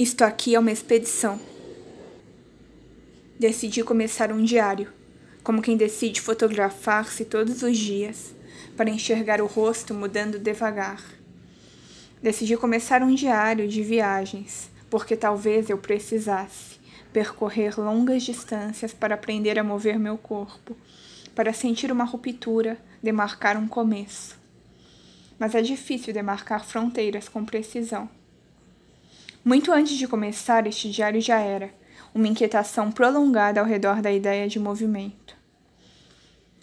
Isto aqui é uma expedição. Decidi começar um diário, como quem decide fotografar-se todos os dias, para enxergar o rosto mudando devagar. Decidi começar um diário de viagens, porque talvez eu precisasse percorrer longas distâncias para aprender a mover meu corpo, para sentir uma ruptura, demarcar um começo. Mas é difícil demarcar fronteiras com precisão. Muito antes de começar, este diário já era uma inquietação prolongada ao redor da ideia de movimento.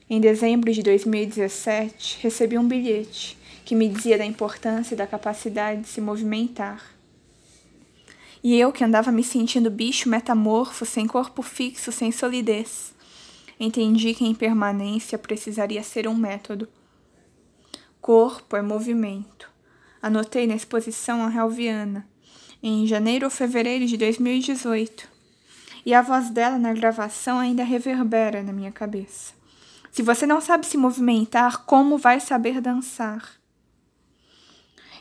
Em dezembro de 2017, recebi um bilhete que me dizia da importância da capacidade de se movimentar. E eu, que andava me sentindo bicho metamorfo, sem corpo fixo, sem solidez, entendi que a impermanência precisaria ser um método. Corpo é movimento. Anotei na exposição Helviana em janeiro ou fevereiro de 2018. E a voz dela na gravação ainda reverbera na minha cabeça. Se você não sabe se movimentar, como vai saber dançar?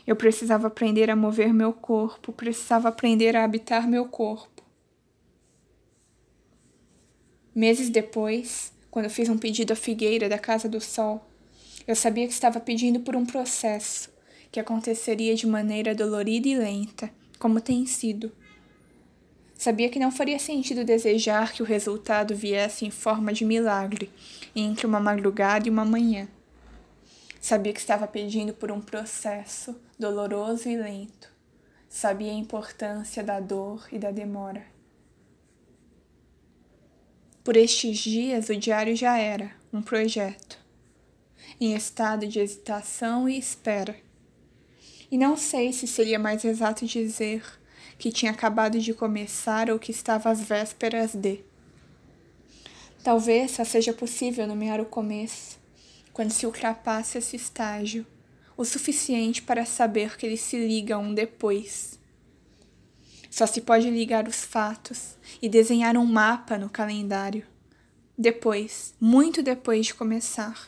Eu precisava aprender a mover meu corpo, precisava aprender a habitar meu corpo. Meses depois, quando fiz um pedido à figueira da Casa do Sol, eu sabia que estava pedindo por um processo que aconteceria de maneira dolorida e lenta, como tem sido. Sabia que não faria sentido desejar que o resultado viesse em forma de milagre entre uma madrugada e uma manhã. Sabia que estava pedindo por um processo doloroso e lento. Sabia a importância da dor e da demora. Por estes dias, o diário já era um projeto, em estado de hesitação e espera e não sei se seria mais exato dizer que tinha acabado de começar ou que estava às vésperas de. Talvez só seja possível nomear o começo quando se ultrapasse esse estágio, o suficiente para saber que ele se liga a um depois. Só se pode ligar os fatos e desenhar um mapa no calendário. Depois, muito depois de começar.